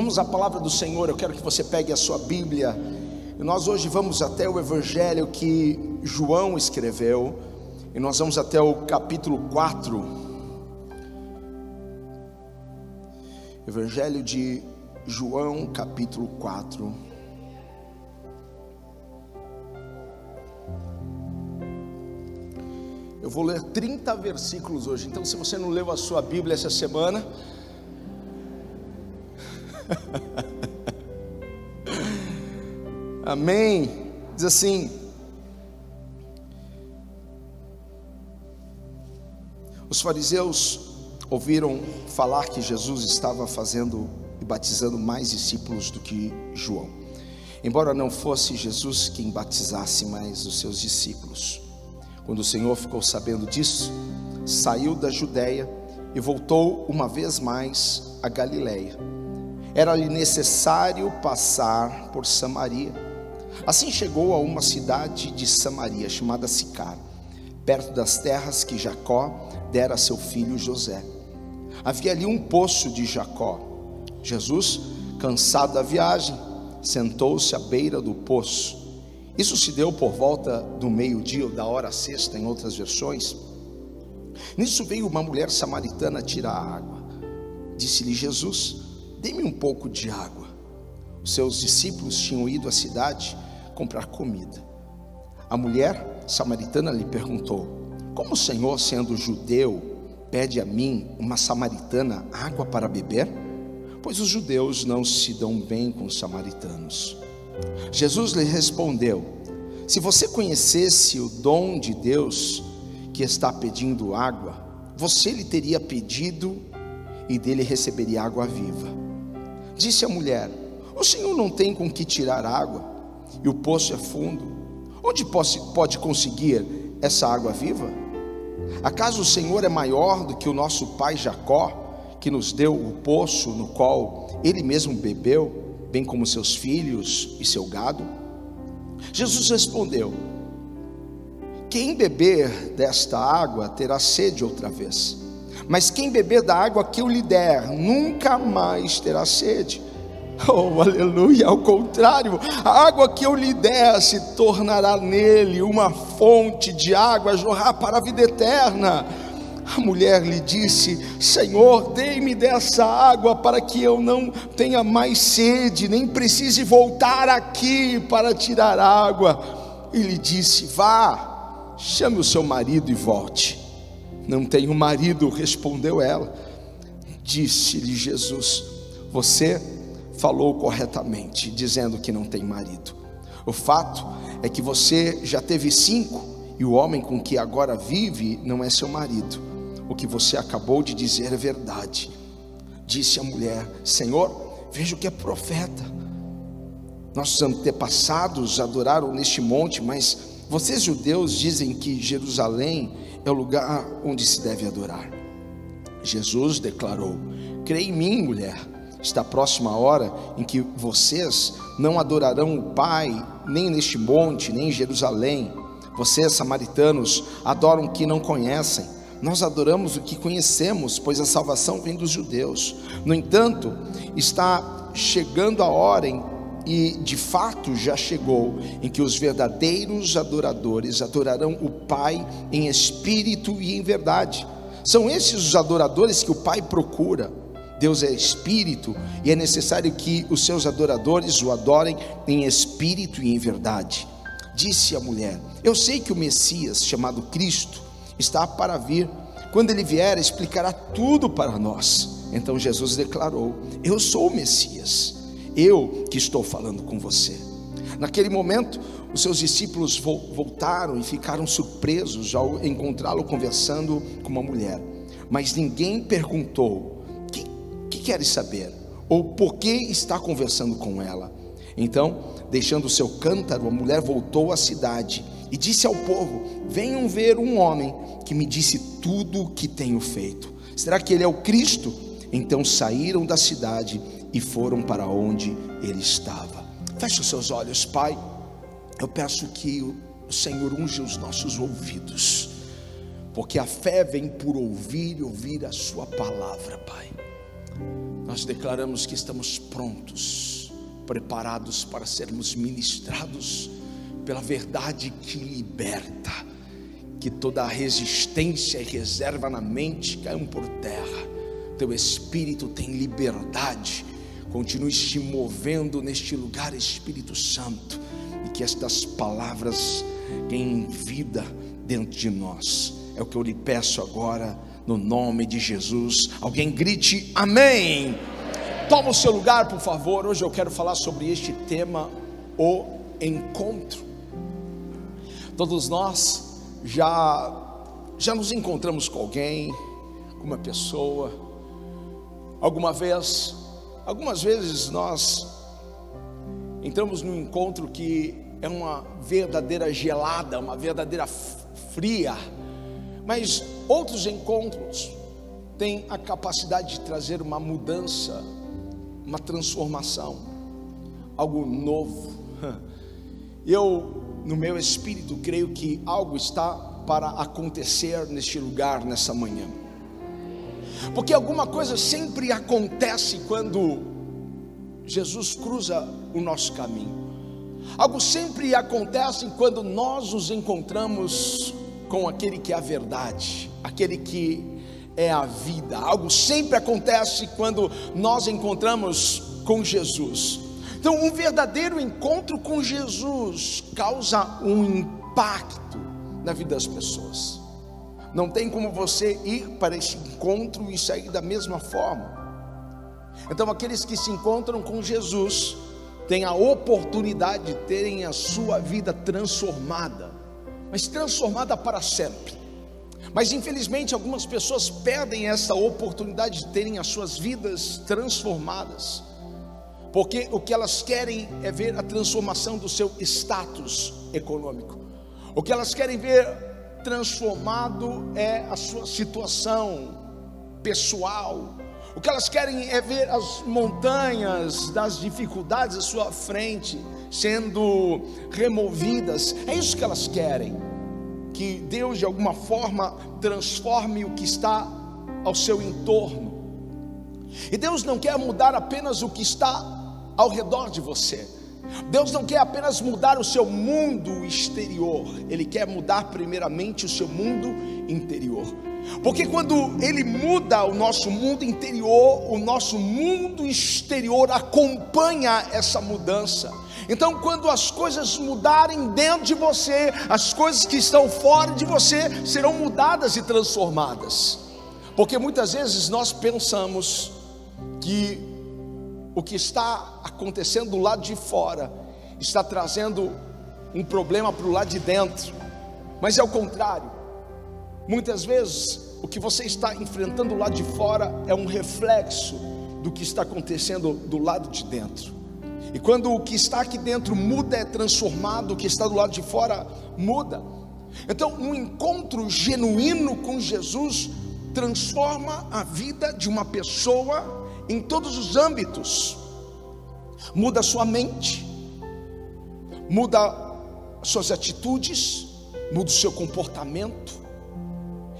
Vamos à palavra do Senhor. Eu quero que você pegue a sua Bíblia. Nós hoje vamos até o evangelho que João escreveu. E nós vamos até o capítulo 4. Evangelho de João, capítulo 4. Eu vou ler 30 versículos hoje. Então, se você não leu a sua Bíblia essa semana, Amém. Diz assim: Os fariseus ouviram falar que Jesus estava fazendo e batizando mais discípulos do que João. Embora não fosse Jesus quem batizasse mais os seus discípulos. Quando o Senhor ficou sabendo disso, saiu da Judéia e voltou uma vez mais a Galiléia era-lhe necessário passar por Samaria. Assim chegou a uma cidade de Samaria, chamada Sicar, perto das terras que Jacó dera a seu filho José. Havia ali um poço de Jacó. Jesus, cansado da viagem, sentou-se à beira do poço. Isso se deu por volta do meio-dia ou da hora sexta, em outras versões. Nisso veio uma mulher samaritana tirar água. Disse-lhe Jesus: Dê-me um pouco de água. Os seus discípulos tinham ido à cidade comprar comida. A mulher samaritana lhe perguntou: Como o Senhor, sendo judeu, pede a mim, uma samaritana, água para beber? Pois os judeus não se dão bem com os samaritanos. Jesus lhe respondeu: Se você conhecesse o dom de Deus que está pedindo água, você lhe teria pedido e dele receberia água viva. Disse a mulher: O senhor não tem com que tirar água, e o poço é fundo. Onde pode conseguir essa água viva? Acaso o Senhor é maior do que o nosso pai Jacó, que nos deu o poço no qual ele mesmo bebeu, bem como seus filhos e seu gado? Jesus respondeu: Quem beber desta água terá sede outra vez. Mas quem beber da água que eu lhe der, nunca mais terá sede. Oh, aleluia, ao contrário, a água que eu lhe der se tornará nele uma fonte de água a jorrar para a vida eterna. A mulher lhe disse: Senhor, dê-me dessa água para que eu não tenha mais sede, nem precise voltar aqui para tirar água. E lhe disse: Vá, chame o seu marido e volte. Não tenho marido, respondeu ela. Disse-lhe Jesus: Você falou corretamente, dizendo que não tem marido. O fato é que você já teve cinco, e o homem com que agora vive não é seu marido. O que você acabou de dizer é verdade. Disse a mulher: Senhor, vejo que é profeta. Nossos antepassados adoraram neste monte, mas vocês judeus dizem que Jerusalém é o lugar onde se deve adorar. Jesus declarou: Creia em mim, mulher. Está próxima a hora em que vocês não adorarão o Pai, nem neste monte, nem em Jerusalém. Vocês, samaritanos, adoram o que não conhecem. Nós adoramos o que conhecemos, pois a salvação vem dos judeus. No entanto, está chegando a hora em e de fato já chegou em que os verdadeiros adoradores adorarão o Pai em espírito e em verdade. São esses os adoradores que o Pai procura. Deus é espírito e é necessário que os seus adoradores o adorem em espírito e em verdade. Disse a mulher: Eu sei que o Messias, chamado Cristo, está para vir. Quando ele vier, explicará tudo para nós. Então Jesus declarou: Eu sou o Messias eu que estou falando com você. Naquele momento, os seus discípulos voltaram e ficaram surpresos ao encontrá-lo conversando com uma mulher. Mas ninguém perguntou: que, que queres saber? Ou por que está conversando com ela? Então, deixando o seu cântaro, a mulher voltou à cidade e disse ao povo: Venham ver um homem que me disse tudo o que tenho feito. Será que ele é o Cristo? Então saíram da cidade e foram para onde ele estava. Feche os seus olhos, Pai. Eu peço que o Senhor unja os nossos ouvidos, porque a fé vem por ouvir e ouvir a Sua palavra, Pai. nós declaramos que estamos prontos, preparados para sermos ministrados pela verdade que liberta, que toda resistência e reserva na mente caiam por terra. Teu espírito tem liberdade. Continue se movendo neste lugar, Espírito Santo, e que estas palavras ganhem vida dentro de nós. É o que eu lhe peço agora, no nome de Jesus. Alguém grite amém. Toma o seu lugar, por favor. Hoje eu quero falar sobre este tema, o encontro. Todos nós já já nos encontramos com alguém, com uma pessoa. Alguma vez, algumas vezes nós entramos num encontro que é uma verdadeira gelada, uma verdadeira fria, mas outros encontros têm a capacidade de trazer uma mudança, uma transformação, algo novo. Eu, no meu espírito, creio que algo está para acontecer neste lugar nessa manhã. Porque alguma coisa sempre acontece quando Jesus cruza o nosso caminho. Algo sempre acontece quando nós nos encontramos com aquele que é a verdade, aquele que é a vida. Algo sempre acontece quando nós encontramos com Jesus. Então, um verdadeiro encontro com Jesus causa um impacto na vida das pessoas. Não tem como você ir para esse encontro e sair da mesma forma. Então, aqueles que se encontram com Jesus têm a oportunidade de terem a sua vida transformada, mas transformada para sempre. Mas infelizmente algumas pessoas perdem essa oportunidade de terem as suas vidas transformadas, porque o que elas querem é ver a transformação do seu status econômico, o que elas querem ver transformado é a sua situação pessoal, o que elas querem é ver as montanhas das dificuldades à sua frente sendo removidas. É isso que elas querem. Que Deus de alguma forma transforme o que está ao seu entorno. E Deus não quer mudar apenas o que está ao redor de você. Deus não quer apenas mudar o seu mundo exterior, Ele quer mudar primeiramente o seu mundo interior. Porque quando Ele muda o nosso mundo interior, o nosso mundo exterior acompanha essa mudança. Então, quando as coisas mudarem dentro de você, as coisas que estão fora de você serão mudadas e transformadas. Porque muitas vezes nós pensamos que o que está acontecendo do lado de fora está trazendo um problema para o lado de dentro, mas é o contrário. Muitas vezes o que você está enfrentando do lado de fora é um reflexo do que está acontecendo do lado de dentro. E quando o que está aqui dentro muda, é transformado, o que está do lado de fora muda. Então, um encontro genuíno com Jesus transforma a vida de uma pessoa em todos os âmbitos. Muda a sua mente, muda suas atitudes, muda o seu comportamento.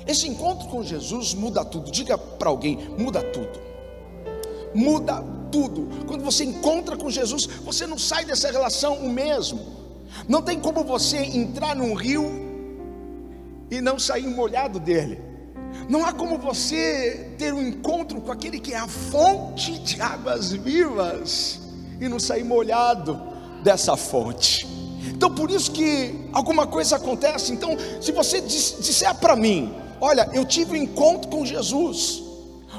Esse encontro com Jesus muda tudo. Diga para alguém: muda tudo. Muda tudo. Quando você encontra com Jesus, você não sai dessa relação o mesmo. Não tem como você entrar num rio e não sair molhado dele. Não há como você ter um encontro com aquele que é a fonte de águas vivas e não sair molhado dessa fonte. Então, por isso que alguma coisa acontece. Então, se você disser para mim, olha, eu tive um encontro com Jesus,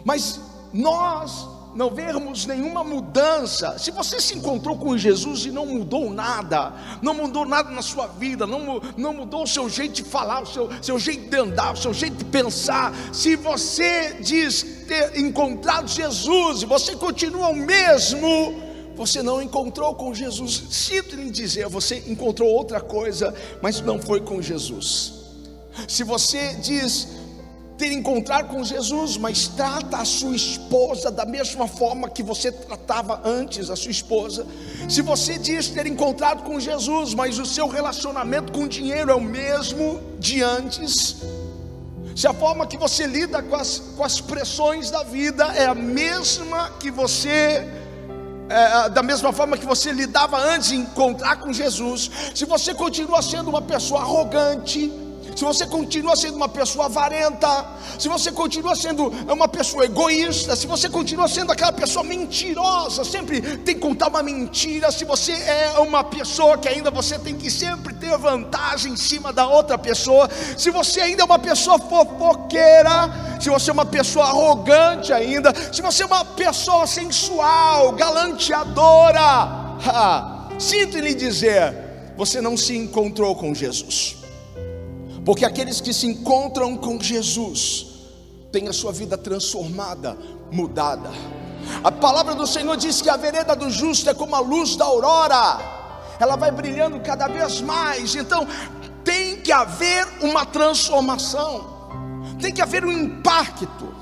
mas nós não vermos nenhuma mudança, se você se encontrou com Jesus e não mudou nada, não mudou nada na sua vida, não, não mudou o seu jeito de falar, o seu, seu jeito de andar, o seu jeito de pensar, se você diz ter encontrado Jesus e você continua o mesmo, você não encontrou com Jesus. Sinto lhe dizer, você encontrou outra coisa, mas não foi com Jesus. Se você diz, ter encontrado com Jesus, mas trata a sua esposa da mesma forma que você tratava antes a sua esposa. Se você diz ter encontrado com Jesus, mas o seu relacionamento com o dinheiro é o mesmo de antes, se a forma que você lida com as, com as pressões da vida é a mesma que você é, da mesma forma que você lidava antes de encontrar com Jesus, se você continua sendo uma pessoa arrogante, se você continua sendo uma pessoa avarenta, se você continua sendo uma pessoa egoísta, se você continua sendo aquela pessoa mentirosa, sempre tem que contar uma mentira, se você é uma pessoa que ainda você tem que sempre ter vantagem em cima da outra pessoa, se você ainda é uma pessoa fofoqueira, se você é uma pessoa arrogante ainda, se você é uma pessoa sensual, galanteadora, sinto lhe dizer, você não se encontrou com Jesus. Porque aqueles que se encontram com Jesus têm a sua vida transformada, mudada. A palavra do Senhor diz que a vereda do justo é como a luz da aurora, ela vai brilhando cada vez mais. Então, tem que haver uma transformação, tem que haver um impacto.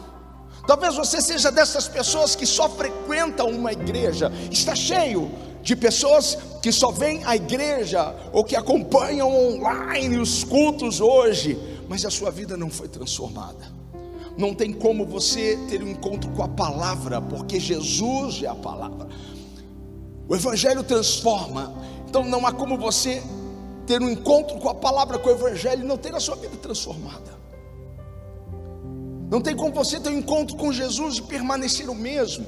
Talvez você seja dessas pessoas que só frequentam uma igreja, está cheio de pessoas que só vêm à igreja ou que acompanham online os cultos hoje, mas a sua vida não foi transformada. Não tem como você ter um encontro com a palavra, porque Jesus é a palavra. O Evangelho transforma, então não há como você ter um encontro com a palavra, com o Evangelho e não ter a sua vida transformada. Não tem como você ter um encontro com Jesus e permanecer o mesmo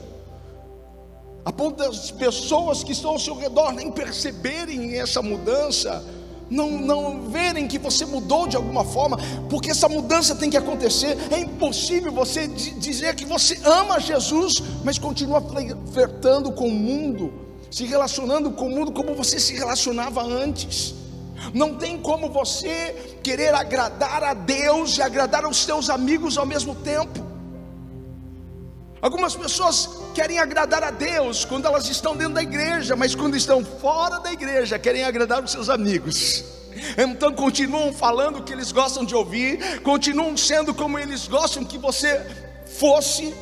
a ponto das pessoas que estão ao seu redor nem perceberem essa mudança, não, não verem que você mudou de alguma forma, porque essa mudança tem que acontecer. É impossível você dizer que você ama Jesus, mas continua flertando com o mundo, se relacionando com o mundo como você se relacionava antes. Não tem como você querer agradar a Deus e agradar aos seus amigos ao mesmo tempo. Algumas pessoas querem agradar a Deus quando elas estão dentro da igreja, mas quando estão fora da igreja, querem agradar os seus amigos. Então continuam falando o que eles gostam de ouvir, continuam sendo como eles gostam que você fosse.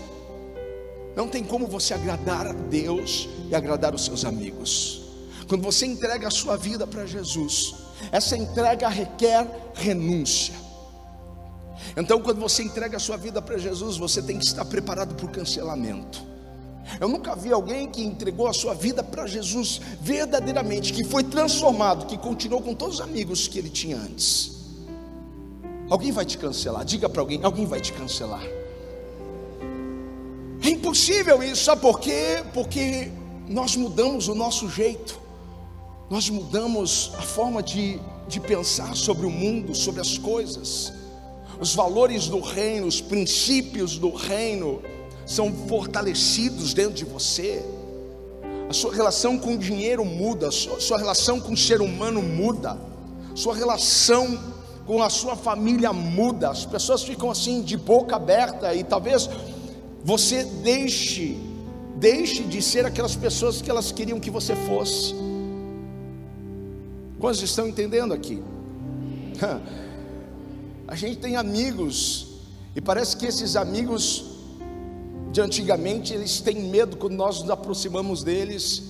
Não tem como você agradar a Deus e agradar os seus amigos. Quando você entrega a sua vida para Jesus, essa entrega requer renúncia. Então, quando você entrega a sua vida para Jesus, você tem que estar preparado para o cancelamento. Eu nunca vi alguém que entregou a sua vida para Jesus verdadeiramente, que foi transformado, que continuou com todos os amigos que ele tinha antes. Alguém vai te cancelar, diga para alguém: alguém vai te cancelar. É impossível isso, sabe por quê? Porque nós mudamos o nosso jeito, nós mudamos a forma de, de pensar sobre o mundo, sobre as coisas os valores do reino, os princípios do reino são fortalecidos dentro de você. A sua relação com o dinheiro muda, a sua, relação com o ser humano muda, sua relação com a sua família muda. As pessoas ficam assim de boca aberta e talvez você deixe deixe de ser aquelas pessoas que elas queriam que você fosse. Quantos estão entendendo aqui? A gente tem amigos, e parece que esses amigos de antigamente, eles têm medo quando nós nos aproximamos deles.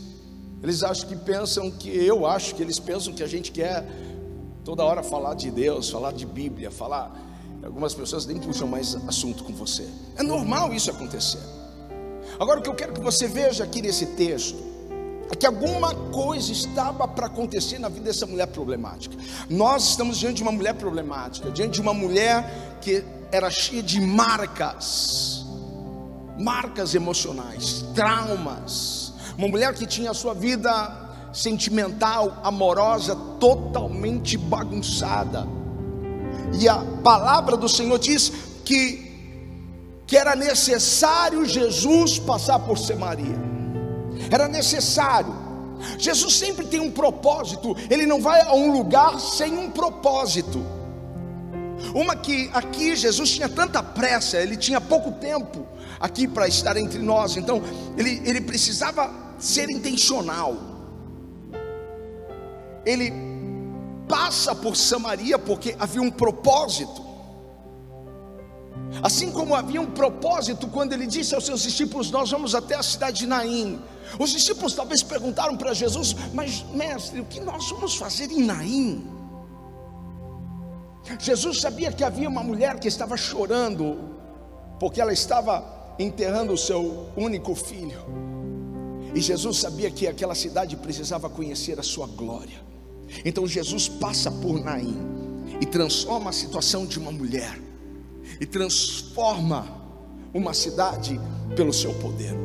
Eles acham que pensam que eu acho que eles pensam que a gente quer toda hora falar de Deus, falar de Bíblia, falar. Algumas pessoas nem puxam mais assunto com você. É normal isso acontecer. Agora o que eu quero que você veja aqui nesse texto que alguma coisa estava para acontecer na vida dessa mulher problemática. Nós estamos diante de uma mulher problemática, diante de uma mulher que era cheia de marcas, marcas emocionais, traumas. Uma mulher que tinha a sua vida sentimental, amorosa, totalmente bagunçada. E a palavra do Senhor diz que que era necessário Jesus passar por Samaria era necessário. Jesus sempre tem um propósito, ele não vai a um lugar sem um propósito. Uma que aqui Jesus tinha tanta pressa, ele tinha pouco tempo aqui para estar entre nós, então ele, ele precisava ser intencional. Ele passa por Samaria porque havia um propósito. Assim como havia um propósito quando ele disse aos seus discípulos: Nós vamos até a cidade de Naim. Os discípulos talvez perguntaram para Jesus: Mas, mestre, o que nós vamos fazer em Naim? Jesus sabia que havia uma mulher que estava chorando, porque ela estava enterrando o seu único filho. E Jesus sabia que aquela cidade precisava conhecer a sua glória. Então Jesus passa por Naim e transforma a situação de uma mulher e transforma uma cidade pelo seu poder.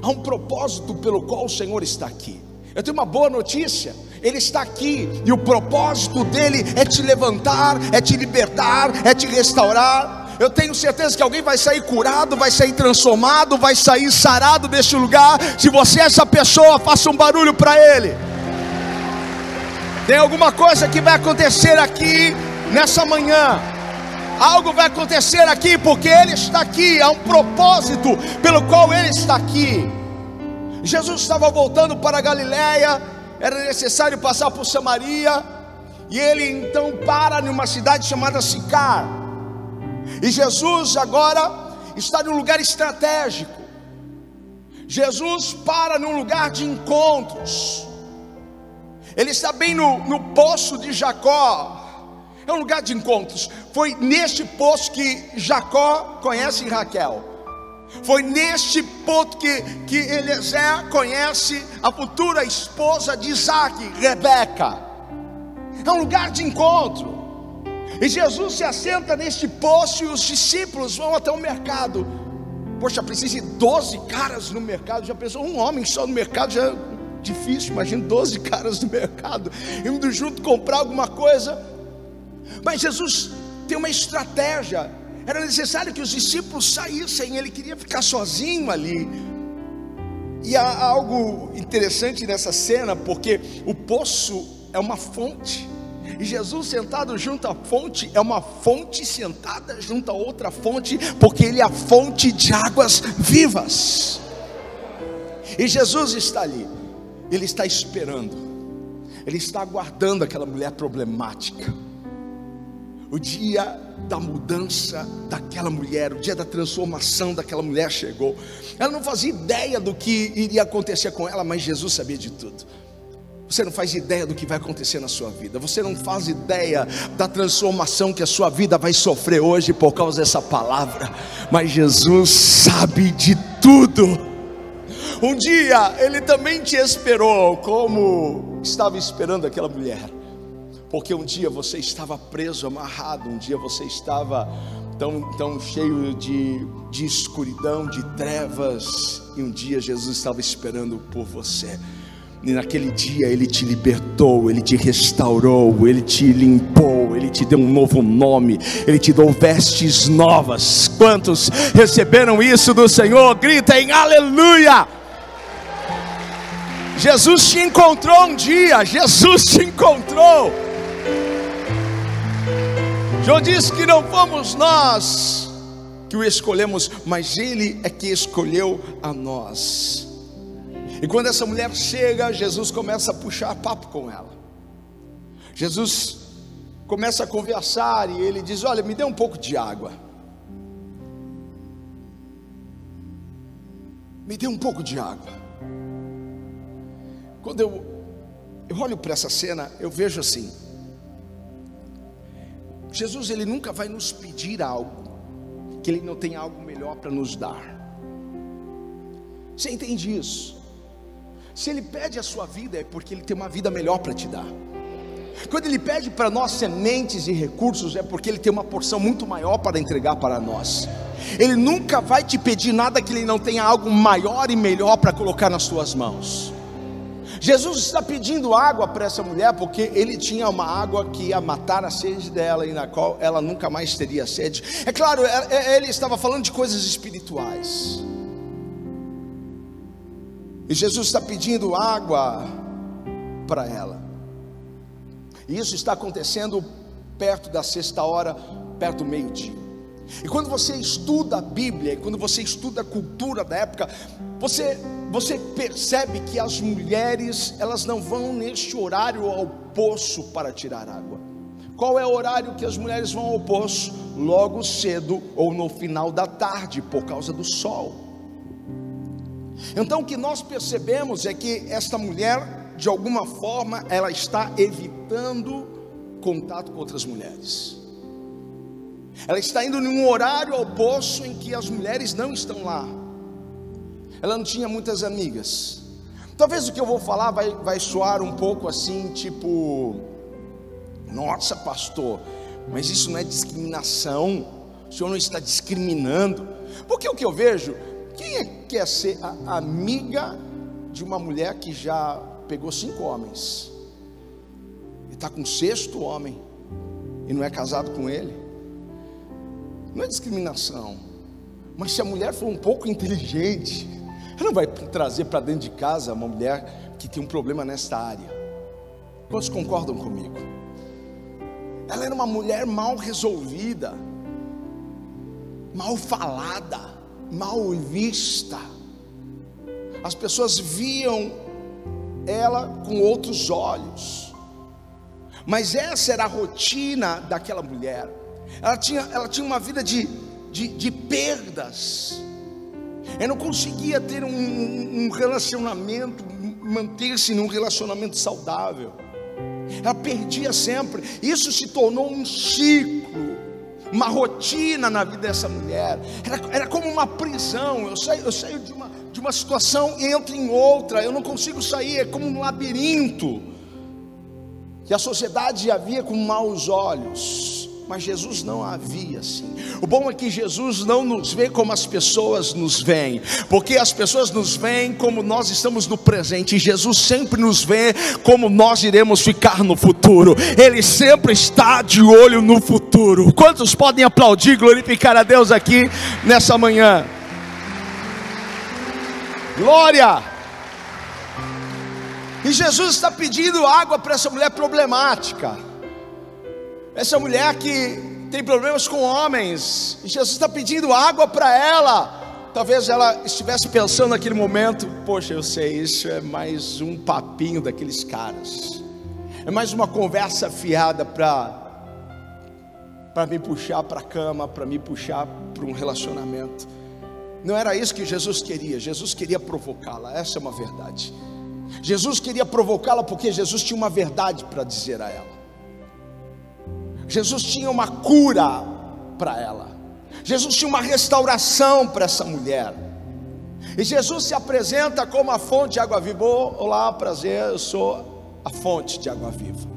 Há um propósito pelo qual o Senhor está aqui. Eu tenho uma boa notícia. Ele está aqui e o propósito dele é te levantar, é te libertar, é te restaurar. Eu tenho certeza que alguém vai sair curado, vai sair transformado, vai sair sarado deste lugar. Se você é essa pessoa, faça um barulho para ele. Tem alguma coisa que vai acontecer aqui nessa manhã. Algo vai acontecer aqui porque Ele está aqui. Há um propósito pelo qual Ele está aqui. Jesus estava voltando para Galiléia, era necessário passar por Samaria, e ele então para numa cidade chamada Sicar. E Jesus agora está num lugar estratégico. Jesus para num lugar de encontros. Ele está bem no, no poço de Jacó. É um lugar de encontros. Foi neste poço que Jacó conhece Raquel. Foi neste ponto que, que Eliezer conhece a futura esposa de Isaac, Rebeca. É um lugar de encontro. E Jesus se assenta neste poço e os discípulos vão até o mercado. Poxa, precisa de 12 caras no mercado. Já pensou, um homem só no mercado já é difícil. Imagina 12 caras no mercado, indo junto comprar alguma coisa. Mas Jesus tem uma estratégia. Era necessário que os discípulos saíssem, ele queria ficar sozinho ali. E há algo interessante nessa cena, porque o poço é uma fonte. E Jesus sentado junto à fonte é uma fonte sentada junto a outra fonte, porque ele é a fonte de águas vivas. E Jesus está ali, ele está esperando, ele está aguardando aquela mulher problemática o dia da mudança daquela mulher, o dia da transformação daquela mulher chegou. Ela não fazia ideia do que iria acontecer com ela, mas Jesus sabia de tudo. Você não faz ideia do que vai acontecer na sua vida. Você não faz ideia da transformação que a sua vida vai sofrer hoje por causa dessa palavra. Mas Jesus sabe de tudo. Um dia ele também te esperou, como estava esperando aquela mulher porque um dia você estava preso, amarrado, um dia você estava tão, tão cheio de, de escuridão, de trevas, e um dia Jesus estava esperando por você. E naquele dia ele te libertou, ele te restaurou, ele te limpou, ele te deu um novo nome, ele te deu vestes novas. Quantos receberam isso do Senhor? Gritem aleluia! Jesus te encontrou um dia, Jesus te encontrou. João disse que não fomos nós que o escolhemos, mas Ele é que escolheu a nós. E quando essa mulher chega, Jesus começa a puxar papo com ela. Jesus começa a conversar e ele diz: Olha, me dê um pouco de água. Me dê um pouco de água. Quando eu, eu olho para essa cena, eu vejo assim: Jesus ele nunca vai nos pedir algo que ele não tem algo melhor para nos dar. Você entende isso? Se ele pede a sua vida é porque ele tem uma vida melhor para te dar. Quando ele pede para nós sementes e recursos é porque ele tem uma porção muito maior para entregar para nós. Ele nunca vai te pedir nada que ele não tenha algo maior e melhor para colocar nas suas mãos. Jesus está pedindo água para essa mulher porque ele tinha uma água que ia matar a sede dela e na qual ela nunca mais teria sede. É claro, é, é, ele estava falando de coisas espirituais. E Jesus está pedindo água para ela. E isso está acontecendo perto da sexta hora, perto do meio-dia. E quando você estuda a Bíblia, quando você estuda a cultura da época, você, você percebe que as mulheres, elas não vão neste horário ao poço para tirar água. Qual é o horário que as mulheres vão ao poço? Logo cedo ou no final da tarde, por causa do sol. Então o que nós percebemos é que esta mulher, de alguma forma, ela está evitando contato com outras mulheres. Ela está indo num horário ao poço em que as mulheres não estão lá. Ela não tinha muitas amigas. Talvez o que eu vou falar vai, vai soar um pouco assim, tipo, nossa, pastor, mas isso não é discriminação. O senhor não está discriminando. Porque o que eu vejo, quem é que quer ser a amiga de uma mulher que já pegou cinco homens e está com sexto homem e não é casado com ele? Não é discriminação. Mas se a mulher for um pouco inteligente, ela não vai trazer para dentro de casa uma mulher que tem um problema nesta área. Quantos concordam comigo? Ela era uma mulher mal resolvida, mal falada, mal vista. As pessoas viam ela com outros olhos. Mas essa era a rotina daquela mulher. Ela tinha, ela tinha uma vida de, de, de perdas. Eu não conseguia ter um, um relacionamento, manter-se num relacionamento saudável. Ela perdia sempre. Isso se tornou um ciclo, uma rotina na vida dessa mulher. Era, era como uma prisão. Eu saio, eu saio de, uma, de uma situação e entro em outra. Eu não consigo sair. É como um labirinto que a sociedade havia com maus olhos mas Jesus não havia assim. O bom é que Jesus não nos vê como as pessoas nos veem, porque as pessoas nos veem como nós estamos no presente, e Jesus sempre nos vê como nós iremos ficar no futuro, Ele sempre está de olho no futuro. Quantos podem aplaudir, glorificar a Deus aqui nessa manhã? Glória! E Jesus está pedindo água para essa mulher problemática. Essa mulher que tem problemas com homens, e Jesus está pedindo água para ela. Talvez ela estivesse pensando naquele momento: Poxa, eu sei, isso é mais um papinho daqueles caras, é mais uma conversa fiada para para me puxar para a cama, para me puxar para um relacionamento. Não era isso que Jesus queria, Jesus queria provocá-la, essa é uma verdade. Jesus queria provocá-la porque Jesus tinha uma verdade para dizer a ela. Jesus tinha uma cura para ela. Jesus tinha uma restauração para essa mulher. E Jesus se apresenta como a fonte de água viva. Olá, prazer, eu sou a fonte de água viva.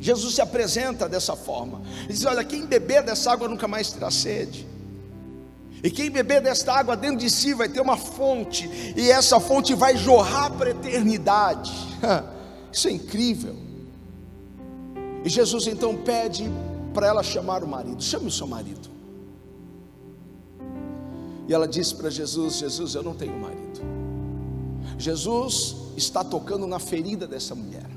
Jesus se apresenta dessa forma. Ele diz: Olha, quem beber dessa água nunca mais terá sede. E quem beber desta água dentro de si vai ter uma fonte, e essa fonte vai jorrar para a eternidade. Isso é incrível. E Jesus então pede para ela chamar o marido: chame o seu marido. E ela disse para Jesus: Jesus, eu não tenho marido. Jesus está tocando na ferida dessa mulher.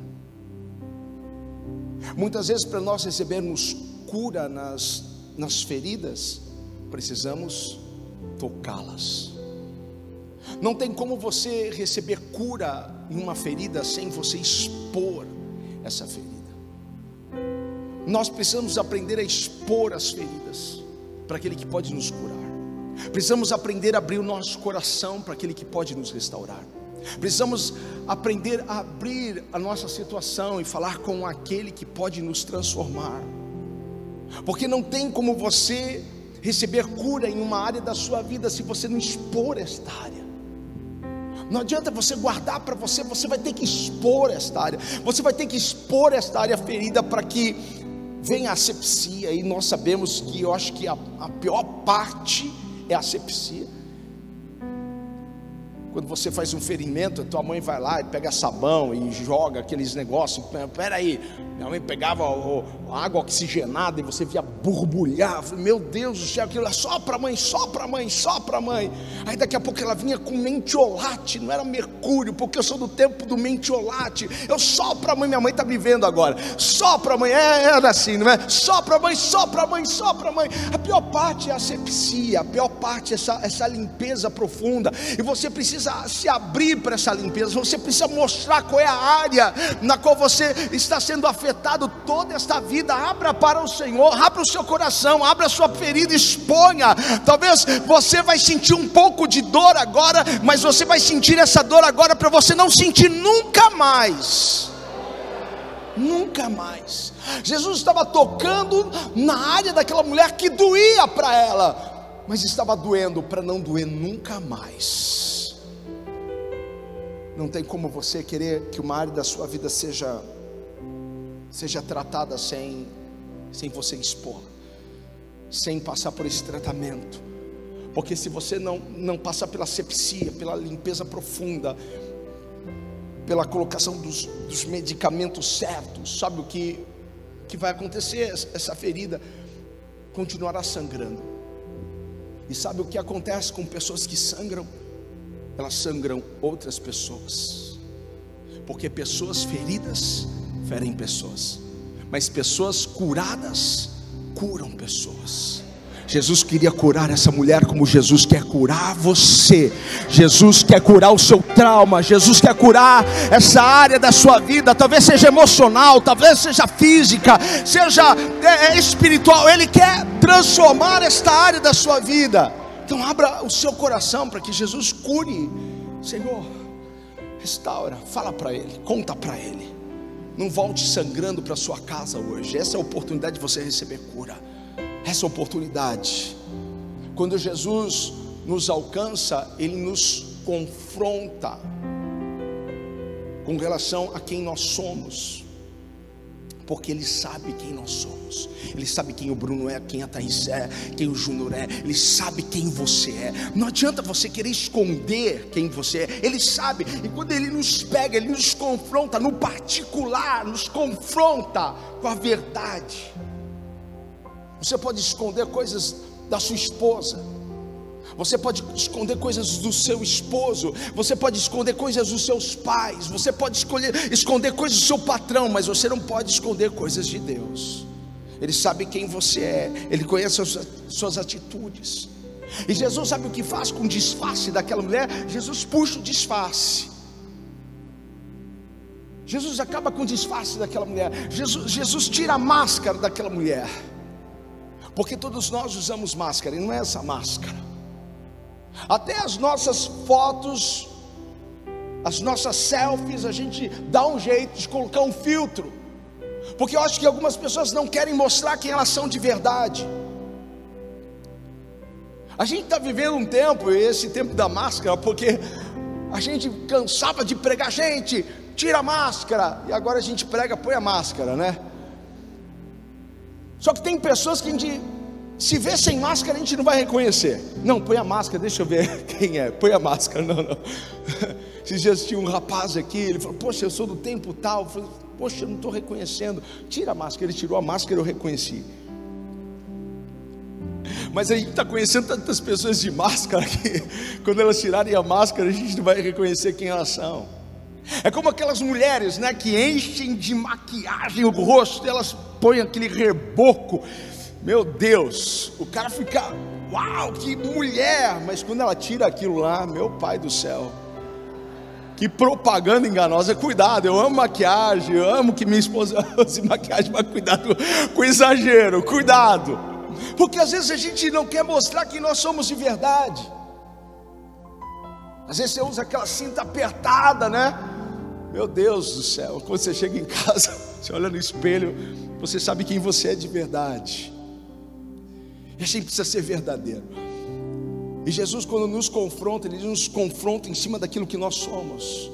Muitas vezes, para nós recebermos cura nas, nas feridas, precisamos tocá-las. Não tem como você receber cura em uma ferida sem você expor essa ferida. Nós precisamos aprender a expor as feridas para aquele que pode nos curar. Precisamos aprender a abrir o nosso coração para aquele que pode nos restaurar. Precisamos aprender a abrir a nossa situação e falar com aquele que pode nos transformar. Porque não tem como você receber cura em uma área da sua vida se você não expor esta área. Não adianta você guardar para você, você vai ter que expor esta área. Você vai ter que expor esta área ferida para que vem a asepsia, e nós sabemos que eu acho que a, a pior parte é a asepsia. Quando você faz um ferimento, tua mãe vai lá e pega sabão e joga aqueles negócios. Espera aí, minha mãe pegava a água oxigenada e você via borbulhar. Meu Deus do céu, aquilo é só para mãe, só para mãe, só para mãe. Aí daqui a pouco ela vinha com mentiolate, não era mercúrio, porque eu sou do tempo do mentiolate. Eu só para mãe, minha mãe está me vendo agora. Só para mãe, é, era assim, não é? Só para mãe, só para mãe, só para mãe. A pior parte é a asepsia, a pior parte é essa, essa limpeza profunda. E você precisa precisa se abrir para essa limpeza, você precisa mostrar qual é a área na qual você está sendo afetado toda esta vida. Abra para o Senhor, abra o seu coração, abra a sua ferida, exponha. Talvez você vai sentir um pouco de dor agora, mas você vai sentir essa dor agora para você não sentir nunca mais. nunca mais. Jesus estava tocando na área daquela mulher que doía para ela, mas estava doendo para não doer nunca mais. Não tem como você querer que uma área da sua vida seja seja tratada sem sem você expor, sem passar por esse tratamento. Porque se você não, não passar pela sepsia, pela limpeza profunda, pela colocação dos, dos medicamentos certos, sabe o que, que vai acontecer? Essa ferida continuará sangrando. E sabe o que acontece com pessoas que sangram? Elas sangram outras pessoas. Porque pessoas feridas ferem pessoas mas pessoas curadas curam pessoas. Jesus queria curar essa mulher como Jesus quer curar você. Jesus quer curar o seu trauma. Jesus quer curar essa área da sua vida. Talvez seja emocional, talvez seja física, seja é, é espiritual. Ele quer transformar esta área da sua vida. Então abra o seu coração para que Jesus cure. Senhor, restaura. Fala para Ele, conta para Ele. Não volte sangrando para sua casa hoje. Essa é a oportunidade de você receber cura. Essa é a oportunidade. Quando Jesus nos alcança, Ele nos confronta com relação a quem nós somos porque Ele sabe quem nós somos. Ele sabe quem o Bruno é, quem a Thaís é, quem o Júnior é. Ele sabe quem você é. Não adianta você querer esconder quem você é. Ele sabe. E quando Ele nos pega, Ele nos confronta no particular, nos confronta com a verdade. Você pode esconder coisas da sua esposa você pode esconder coisas do seu esposo, você pode esconder coisas dos seus pais, você pode escolher, esconder coisas do seu patrão, mas você não pode esconder coisas de Deus. Ele sabe quem você é, ele conhece as suas atitudes. E Jesus sabe o que faz com o disfarce daquela mulher? Jesus puxa o disfarce. Jesus acaba com o disfarce daquela mulher. Jesus, Jesus tira a máscara daquela mulher. Porque todos nós usamos máscara, e não é essa máscara. Até as nossas fotos, as nossas selfies, a gente dá um jeito de colocar um filtro. Porque eu acho que algumas pessoas não querem mostrar quem elas são de verdade. A gente está vivendo um tempo, esse tempo da máscara, porque a gente cansava de pregar, gente, tira a máscara, e agora a gente prega, põe a máscara, né? Só que tem pessoas que a gente se vê sem máscara, a gente não vai reconhecer. Não, põe a máscara, deixa eu ver quem é. Põe a máscara, não, não. Esses dias tinha um rapaz aqui, ele falou: Poxa, eu sou do tempo tal. Eu falei, Poxa, eu não estou reconhecendo. Tira a máscara. Ele tirou a máscara, eu reconheci. Mas a gente está conhecendo tantas pessoas de máscara que, quando elas tirarem a máscara, a gente não vai reconhecer quem elas são. É como aquelas mulheres, né, que enchem de maquiagem o rosto, elas põem aquele reboco meu Deus, o cara fica, uau, que mulher, mas quando ela tira aquilo lá, meu pai do céu, que propaganda enganosa, cuidado, eu amo maquiagem, eu amo que minha esposa use maquiagem, mas cuidado com exagero, cuidado, porque às vezes a gente não quer mostrar que nós somos de verdade, às vezes você usa aquela cinta apertada, né? Meu Deus do céu, quando você chega em casa, você olha no espelho, você sabe quem você é de verdade. E a gente precisa ser verdadeiro. E Jesus, quando nos confronta, Ele nos confronta em cima daquilo que nós somos,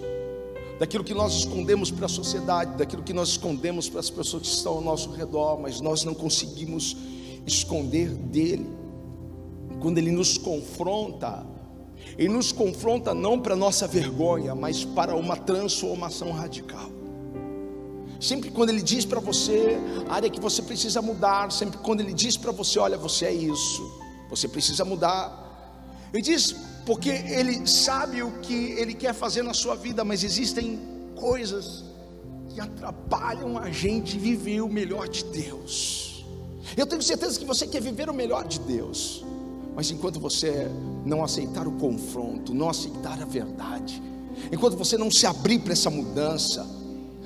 daquilo que nós escondemos para a sociedade, daquilo que nós escondemos para as pessoas que estão ao nosso redor, mas nós não conseguimos esconder dele. Quando Ele nos confronta, Ele nos confronta não para nossa vergonha, mas para uma transformação radical. Sempre quando ele diz para você a área que você precisa mudar, sempre quando ele diz para você, olha, você é isso, você precisa mudar. Ele diz porque ele sabe o que ele quer fazer na sua vida, mas existem coisas que atrapalham a gente viver o melhor de Deus. Eu tenho certeza que você quer viver o melhor de Deus, mas enquanto você não aceitar o confronto, não aceitar a verdade, enquanto você não se abrir para essa mudança,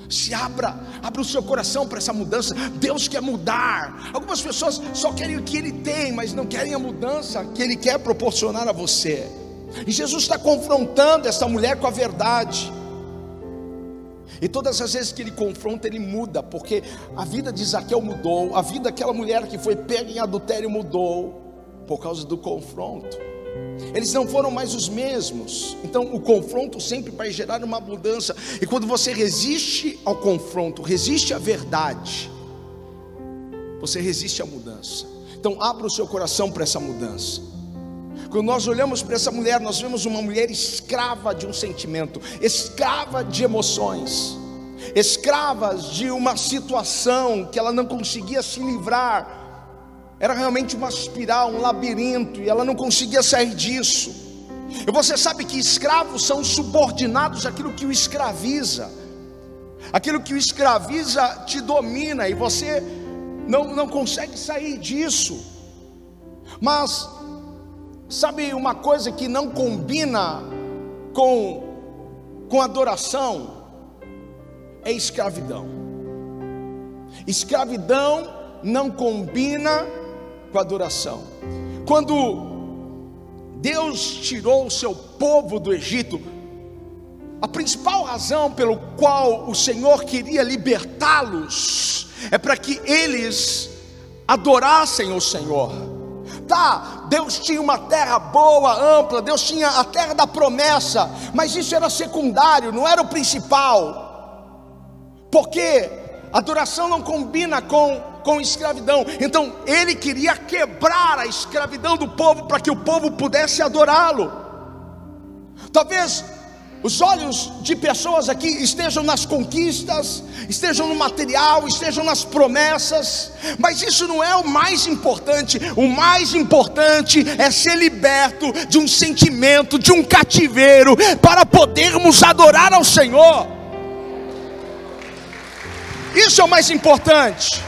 se abra, abra o seu coração para essa mudança. Deus quer mudar. Algumas pessoas só querem o que Ele tem, mas não querem a mudança que Ele quer proporcionar a você. E Jesus está confrontando essa mulher com a verdade. E todas as vezes que ele confronta, ele muda, porque a vida de Zaqueu mudou, a vida daquela mulher que foi pega em adultério mudou, por causa do confronto. Eles não foram mais os mesmos. Então, o confronto sempre vai gerar uma mudança. E quando você resiste ao confronto, resiste à verdade, você resiste à mudança. Então, abra o seu coração para essa mudança. Quando nós olhamos para essa mulher, nós vemos uma mulher escrava de um sentimento, escrava de emoções, escravas de uma situação que ela não conseguia se livrar. Era realmente uma espiral, um labirinto, e ela não conseguia sair disso. E você sabe que escravos são subordinados àquilo que o escraviza. Aquilo que o escraviza te domina e você não, não consegue sair disso. Mas Sabe uma coisa que não combina com, com adoração? É escravidão. Escravidão não combina com adoração. Quando Deus tirou o seu povo do Egito, a principal razão pelo qual o Senhor queria libertá-los é para que eles adorassem o Senhor. Tá, Deus tinha uma terra boa, ampla, Deus tinha a terra da promessa, mas isso era secundário, não era o principal. Porque adoração não combina com, com escravidão. Então ele queria quebrar a escravidão do povo para que o povo pudesse adorá-lo. Talvez os olhos de pessoas aqui estejam nas conquistas, estejam no material, estejam nas promessas, mas isso não é o mais importante. O mais importante é ser liberto de um sentimento, de um cativeiro, para podermos adorar ao Senhor. Isso é o mais importante.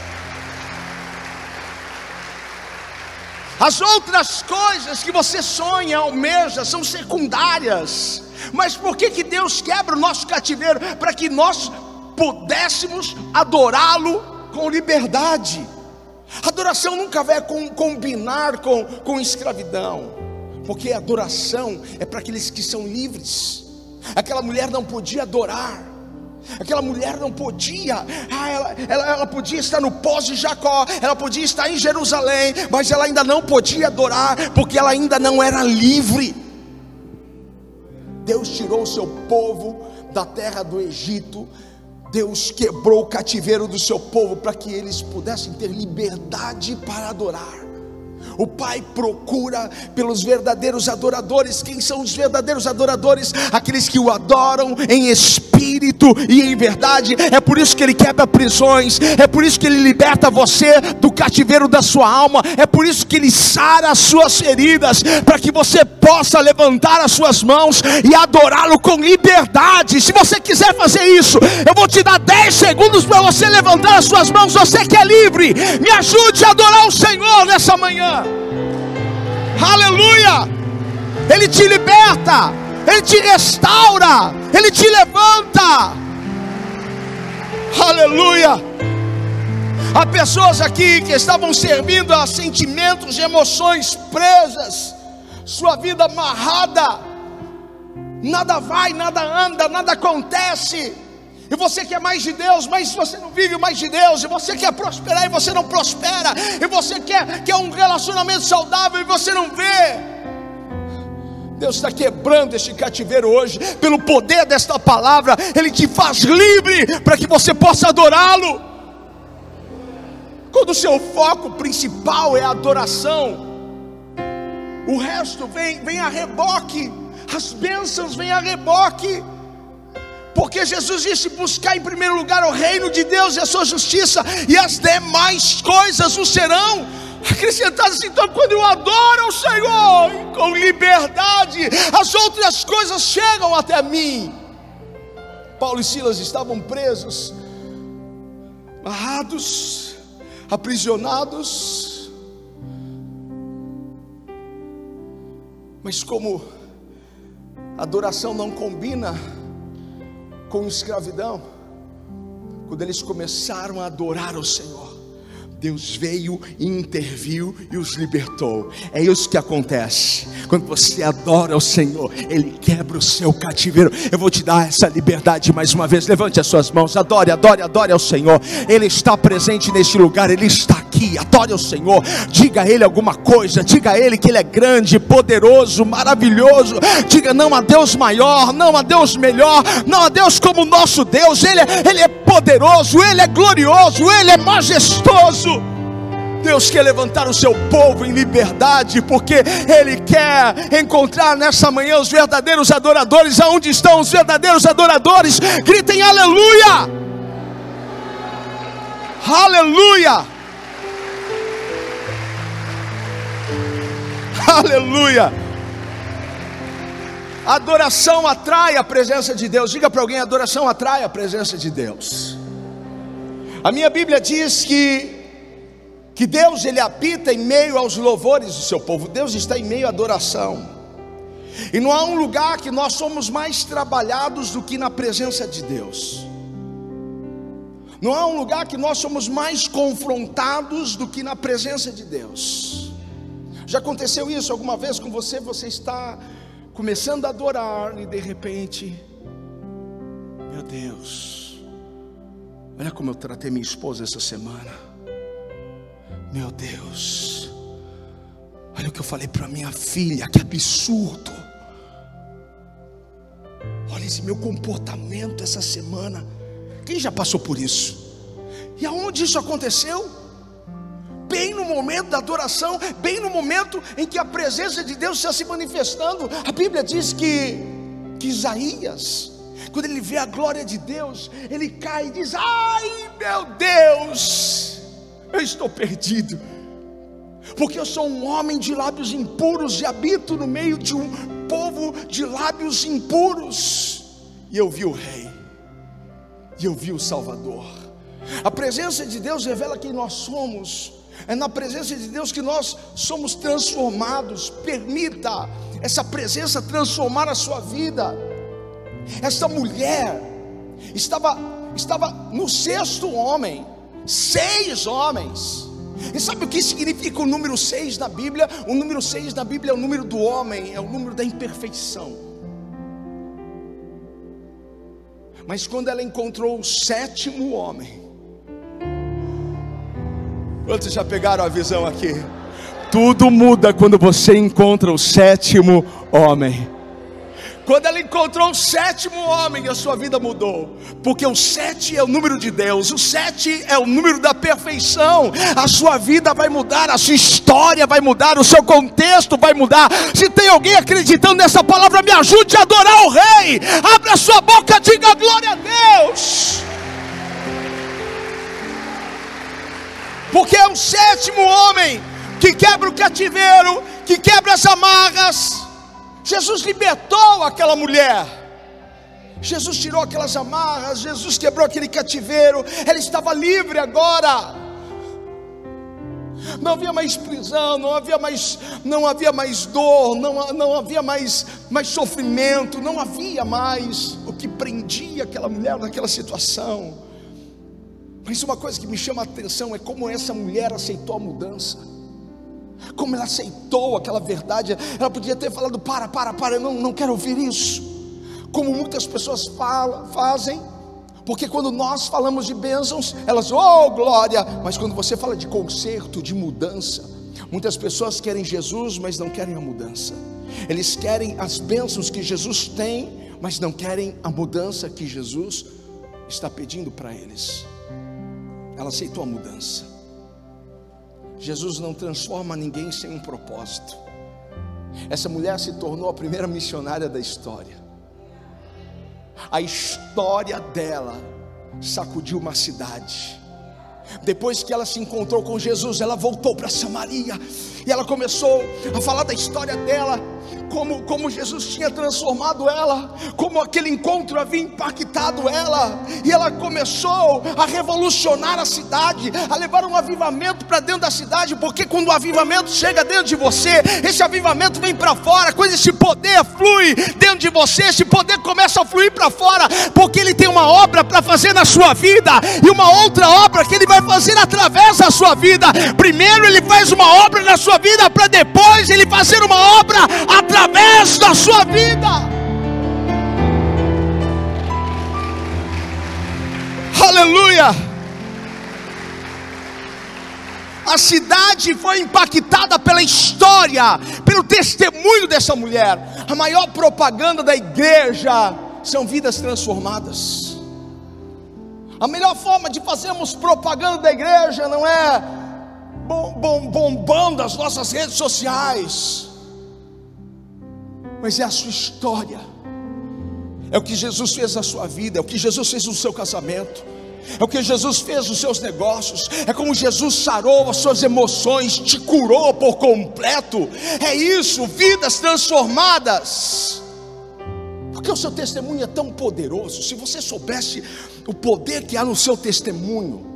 As outras coisas que você sonha, almeja, são secundárias. Mas por que, que Deus quebra o nosso cativeiro? Para que nós pudéssemos adorá-lo com liberdade. Adoração nunca vai com, combinar com, com escravidão, porque adoração é para aqueles que são livres. Aquela mulher não podia adorar, aquela mulher não podia, ah, ela, ela, ela podia estar no pós de Jacó, ela podia estar em Jerusalém, mas ela ainda não podia adorar, porque ela ainda não era livre. Deus tirou o seu povo da terra do Egito, Deus quebrou o cativeiro do seu povo para que eles pudessem ter liberdade para adorar. O Pai procura pelos verdadeiros adoradores. Quem são os verdadeiros adoradores? Aqueles que o adoram em espírito e em verdade. É por isso que Ele quebra prisões. É por isso que Ele liberta você do cativeiro da sua alma. É por isso que Ele sara as suas feridas. Para que você possa levantar as suas mãos e adorá-lo com liberdade. Se você quiser fazer isso, eu vou te dar 10 segundos para você levantar as suas mãos. Você que é livre, me ajude a adorar o Senhor nessa manhã. Aleluia! Ele te liberta, Ele te restaura, Ele te levanta. Aleluia! Há pessoas aqui que estavam servindo a sentimentos emoções presas, sua vida amarrada, nada vai, nada anda, nada acontece. E você quer mais de Deus, mas você não vive mais de Deus. E você quer prosperar e você não prospera. E você quer, quer um relacionamento saudável e você não vê. Deus está quebrando este cativeiro hoje, pelo poder desta palavra, Ele te faz livre para que você possa adorá-lo. Quando o seu foco principal é a adoração, o resto vem, vem a reboque, as bênçãos vêm a reboque. Porque Jesus disse: buscar em primeiro lugar o reino de Deus e a sua justiça, e as demais coisas o serão acrescentadas. Então, quando eu adoro ao Senhor com liberdade, as outras coisas chegam até mim. Paulo e Silas estavam presos, amarrados, aprisionados, mas como adoração não combina com escravidão, quando eles começaram a adorar o Senhor, Deus veio e interviu e os libertou. É isso que acontece. Quando você adora o Senhor, Ele quebra o seu cativeiro. Eu vou te dar essa liberdade mais uma vez. Levante as suas mãos, adore, adore, adore ao Senhor. Ele está presente neste lugar, Ele está aqui. Adore ao Senhor. Diga a Ele alguma coisa. Diga a Ele que Ele é grande, poderoso, maravilhoso. Diga não a Deus maior, não a Deus melhor, não a Deus como nosso Deus. Ele é, Ele é poderoso, Ele é glorioso, Ele é majestoso. Deus quer levantar o seu povo em liberdade, porque Ele quer encontrar nessa manhã os verdadeiros adoradores. Aonde estão os verdadeiros adoradores? Gritem aleluia! Aleluia! Aleluia! Adoração atrai a presença de Deus. Diga para alguém: adoração atrai a presença de Deus. A minha Bíblia diz que que Deus ele habita em meio aos louvores do seu povo. Deus está em meio à adoração. E não há um lugar que nós somos mais trabalhados do que na presença de Deus. Não há um lugar que nós somos mais confrontados do que na presença de Deus. Já aconteceu isso alguma vez com você? Você está começando a adorar e de repente, meu Deus, olha como eu tratei minha esposa essa semana. Meu Deus, olha o que eu falei para minha filha, que absurdo. Olha esse meu comportamento essa semana. Quem já passou por isso? E aonde isso aconteceu? Bem no momento da adoração, bem no momento em que a presença de Deus está se manifestando. A Bíblia diz que, que Isaías, quando ele vê a glória de Deus, ele cai e diz: Ai meu Deus! Eu estou perdido, porque eu sou um homem de lábios impuros e habito no meio de um povo de lábios impuros. E eu vi o Rei, e eu vi o Salvador. A presença de Deus revela quem nós somos. É na presença de Deus que nós somos transformados. Permita essa presença transformar a sua vida. Esta mulher estava estava no sexto homem seis homens. E sabe o que significa o número seis na Bíblia? O número seis na Bíblia é o número do homem, é o número da imperfeição. Mas quando ela encontrou o sétimo homem, quantos já pegaram a visão aqui? Tudo muda quando você encontra o sétimo homem. Quando ela encontrou o sétimo homem, a sua vida mudou. Porque o sete é o número de Deus, o sete é o número da perfeição. A sua vida vai mudar, a sua história vai mudar, o seu contexto vai mudar. Se tem alguém acreditando nessa palavra, me ajude a adorar o Rei. Abra sua boca, diga glória a Deus. Porque é o sétimo homem que quebra o cativeiro, que quebra as amarras Jesus libertou aquela mulher. Jesus tirou aquelas amarras, Jesus quebrou aquele cativeiro, ela estava livre agora. Não havia mais prisão, não havia mais, não havia mais dor, não, não havia mais, mais sofrimento, não havia mais o que prendia aquela mulher naquela situação. Mas uma coisa que me chama a atenção é como essa mulher aceitou a mudança como ela aceitou aquela verdade. Ela podia ter falado: para, para, para, eu não, não quero ouvir isso. Como muitas pessoas falam, fazem, porque quando nós falamos de bênçãos, elas, oh glória, mas quando você fala de conserto, de mudança, muitas pessoas querem Jesus, mas não querem a mudança. Eles querem as bênçãos que Jesus tem, mas não querem a mudança que Jesus está pedindo para eles. Ela aceitou a mudança. Jesus não transforma ninguém sem um propósito. Essa mulher se tornou a primeira missionária da história. A história dela sacudiu uma cidade. Depois que ela se encontrou com Jesus, ela voltou para Samaria e ela começou a falar da história dela. como, como Jesus tinha transformado ela, como aquele encontro havia impactado ela, e ela começou a revolucionar a cidade, a levar um avivamento para dentro da cidade, porque quando o avivamento chega dentro de você, esse avivamento vem para fora, quando esse poder flui dentro de você, esse poder começa a fluir para fora, porque ele tem uma obra para fazer na sua vida, e uma outra obra que ele vai fazer através da sua vida. Primeiro ele faz uma obra na sua vida, para depois ele fazer uma obra através da sua vida. Aleluia! A cidade foi impactada pela história, pelo testemunho dessa mulher. A maior propaganda da igreja são vidas transformadas. A melhor forma de fazermos propaganda da igreja não é bombando as nossas redes sociais, mas é a sua história, é o que Jesus fez na sua vida, é o que Jesus fez no seu casamento, é o que Jesus fez nos seus negócios, é como Jesus sarou as suas emoções, te curou por completo, é isso, vidas transformadas. Porque o seu testemunho é tão poderoso. Se você soubesse o poder que há no seu testemunho,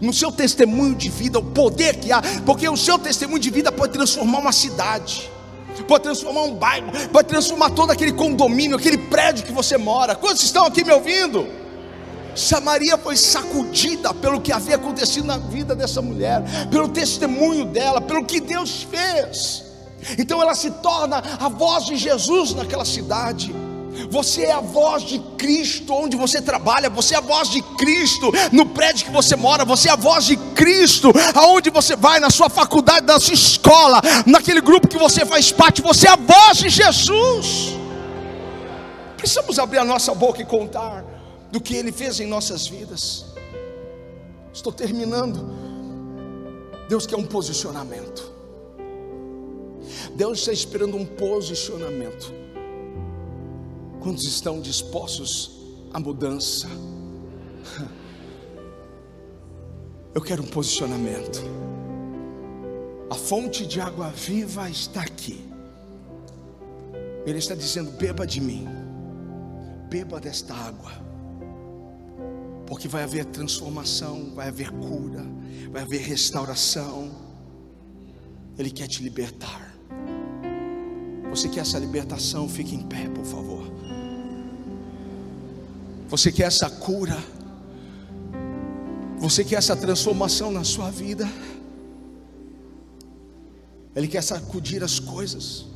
no seu testemunho de vida, o poder que há, porque o seu testemunho de vida pode transformar uma cidade, pode transformar um bairro, pode transformar todo aquele condomínio, aquele prédio que você mora. Quantos estão aqui me ouvindo? Samaria foi sacudida pelo que havia acontecido na vida dessa mulher, pelo testemunho dela, pelo que Deus fez. Então ela se torna a voz de Jesus naquela cidade. Você é a voz de Cristo onde você trabalha, você é a voz de Cristo no prédio que você mora, você é a voz de Cristo aonde você vai, na sua faculdade, na sua escola, naquele grupo que você faz parte, você é a voz de Jesus. Precisamos abrir a nossa boca e contar do que Ele fez em nossas vidas. Estou terminando. Deus quer um posicionamento. Deus está esperando um posicionamento. Quantos estão dispostos à mudança? Eu quero um posicionamento. A fonte de água viva está aqui. Ele está dizendo: beba de mim, beba desta água, porque vai haver transformação, vai haver cura, vai haver restauração. Ele quer te libertar. Você quer essa libertação? Fique em pé, por favor. Você quer essa cura? Você quer essa transformação na sua vida? Ele quer sacudir as coisas.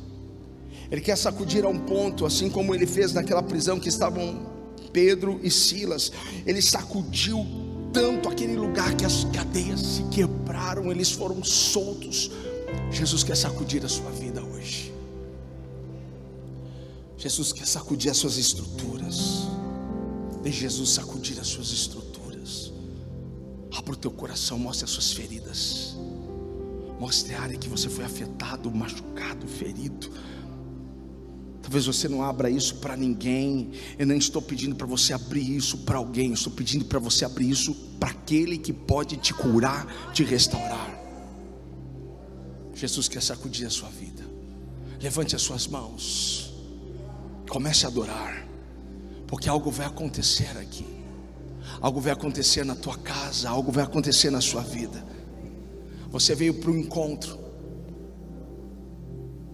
Ele quer sacudir a um ponto, assim como ele fez naquela prisão que estavam Pedro e Silas. Ele sacudiu tanto aquele lugar que as cadeias se quebraram, eles foram soltos. Jesus quer sacudir a sua vida hoje. Jesus quer sacudir as suas estruturas. Deixe Jesus sacudir as suas estruturas. Abra o teu coração, mostre as suas feridas. Mostre a área que você foi afetado, machucado, ferido. Talvez você não abra isso para ninguém. Eu nem estou pedindo para você abrir isso para alguém. Eu estou pedindo para você abrir isso para aquele que pode te curar, te restaurar. Jesus quer sacudir a sua vida. Levante as suas mãos. Comece a adorar porque algo vai acontecer aqui. Algo vai acontecer na tua casa, algo vai acontecer na sua vida. Você veio para o encontro,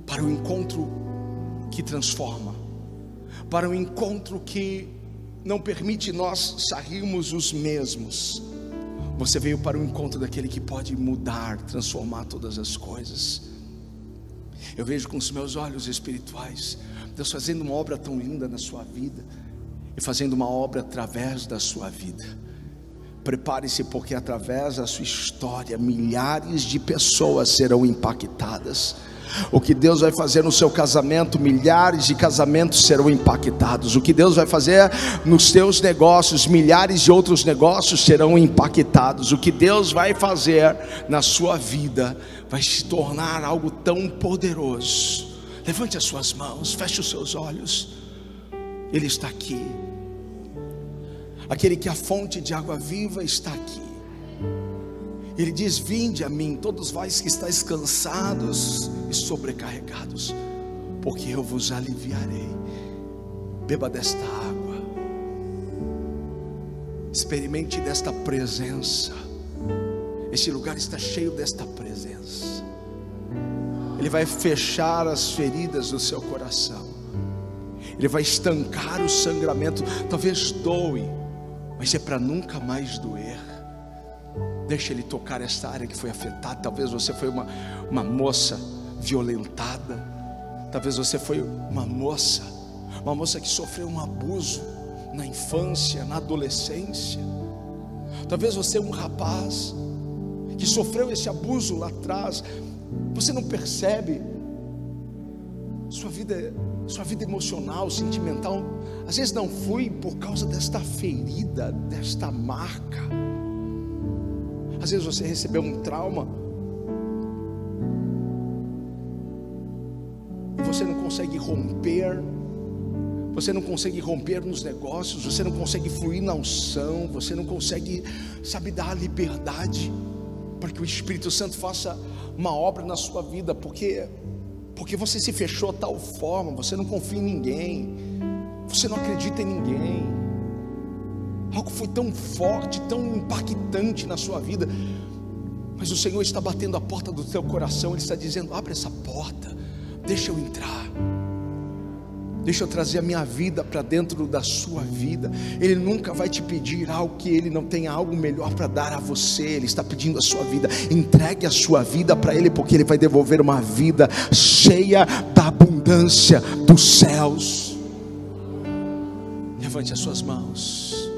para o encontro que transforma, para o encontro que não permite nós sairmos os mesmos. Você veio para o encontro daquele que pode mudar, transformar todas as coisas. Eu vejo com os meus olhos espirituais Deus fazendo uma obra tão linda na sua vida e fazendo uma obra através da sua vida. Prepare-se, porque através da sua história, milhares de pessoas serão impactadas. O que Deus vai fazer no seu casamento, milhares de casamentos serão impactados. O que Deus vai fazer nos seus negócios, milhares de outros negócios serão impactados. O que Deus vai fazer na sua vida vai se tornar algo tão poderoso. Levante as suas mãos, feche os seus olhos. Ele está aqui. Aquele que a fonte de água viva está aqui. Ele diz: Vinde a mim, todos vós que estáis cansados e sobrecarregados, porque eu vos aliviarei. Beba desta água, experimente desta presença. Este lugar está cheio desta presença. Ele vai fechar as feridas do seu coração. Ele vai estancar o sangramento. Talvez doe, mas é para nunca mais doer. Deixa Ele tocar esta área que foi afetada. Talvez você foi uma, uma moça violentada. Talvez você foi uma moça, uma moça que sofreu um abuso na infância, na adolescência. Talvez você é um rapaz que sofreu esse abuso lá atrás. Você não percebe. Sua vida, sua vida emocional, sentimental, às vezes não foi por causa desta ferida, desta marca. Às vezes você recebeu um trauma e você não consegue romper. Você não consegue romper nos negócios, você não consegue fluir na unção, você não consegue, sabe, dar a liberdade para que o Espírito Santo faça uma obra na sua vida, porque porque você se fechou de tal forma, você não confia em ninguém, você não acredita em ninguém algo foi tão forte, tão impactante na sua vida, mas o Senhor está batendo a porta do teu coração, Ele está dizendo: abre essa porta, deixa eu entrar. Deixa eu trazer a minha vida para dentro da sua vida. Ele nunca vai te pedir algo que ele não tenha algo melhor para dar a você. Ele está pedindo a sua vida. Entregue a sua vida para ele, porque ele vai devolver uma vida cheia da abundância dos céus. Levante as suas mãos.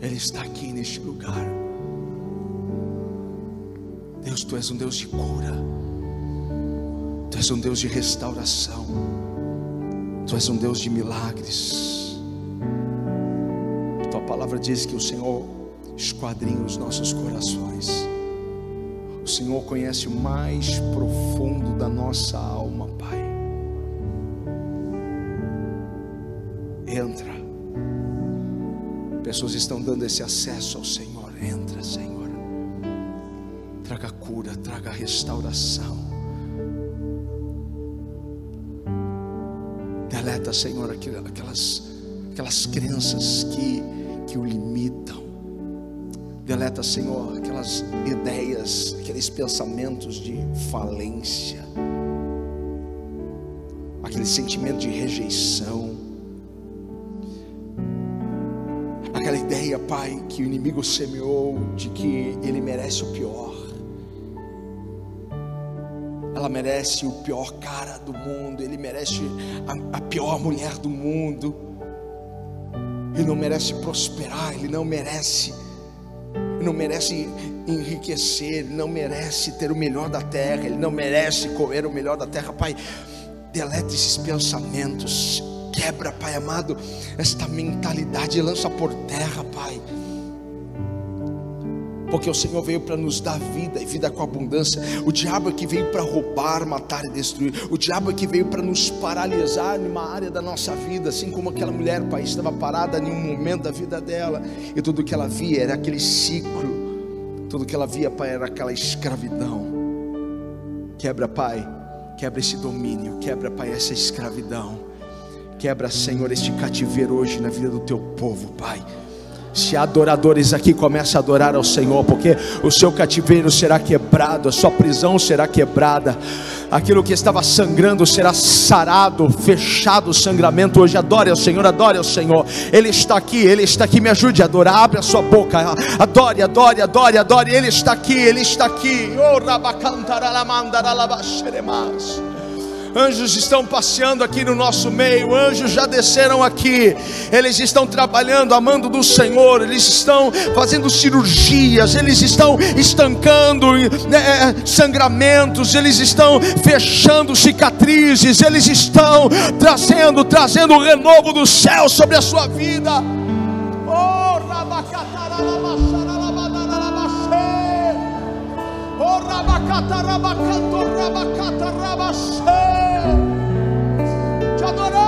Ele está aqui neste lugar. Deus, tu és um Deus de cura, tu és um Deus de restauração, tu és um Deus de milagres. Tua palavra diz que o Senhor esquadrinha os nossos corações. O Senhor conhece o mais profundo da nossa alma, Pai. Entra Pessoas estão dando esse acesso ao Senhor. Entra, Senhor. Traga cura, traga restauração. Deleta, Senhor, aquelas, aquelas crenças que, que o limitam. Deleta, Senhor, aquelas ideias, aqueles pensamentos de falência, aquele sentimento de rejeição aquela ideia, Pai, que o inimigo semeou de que ele merece o pior. Merece o pior cara do mundo, ele merece a, a pior mulher do mundo. Ele não merece prosperar, ele não merece ele não merece enriquecer, ele não merece ter o melhor da terra, ele não merece comer o melhor da terra. Pai, deleta esses pensamentos, Quebra, Pai amado, esta mentalidade, lança por terra, Pai. Porque o Senhor veio para nos dar vida e vida com abundância. O diabo é que veio para roubar, matar e destruir. O diabo é que veio para nos paralisar numa área da nossa vida, assim como aquela mulher, Pai, estava parada em um momento da vida dela e tudo que ela via era aquele ciclo. Tudo que ela via, Pai, era aquela escravidão. Quebra, Pai, quebra esse domínio, quebra, Pai, essa escravidão. Quebra, Senhor, este cativeiro hoje na vida do teu povo, Pai. Se adoradores aqui, comece a adorar ao Senhor, porque o seu cativeiro será quebrado, a sua prisão será quebrada, aquilo que estava sangrando será sarado, fechado o sangramento hoje. Adore ao Senhor, adore ao Senhor. Ele está aqui, Ele está aqui. Me ajude a adorar, abre a sua boca, adore, adore, adore, adore. Ele está aqui, Ele está aqui. Oh, Anjos estão passeando aqui no nosso meio, anjos já desceram aqui, eles estão trabalhando, amando do Senhor, eles estão fazendo cirurgias, eles estão estancando né, é, sangramentos, eles estão fechando cicatrizes, eles estão trazendo, trazendo o renovo do céu sobre a sua vida. Oh, Oh. todo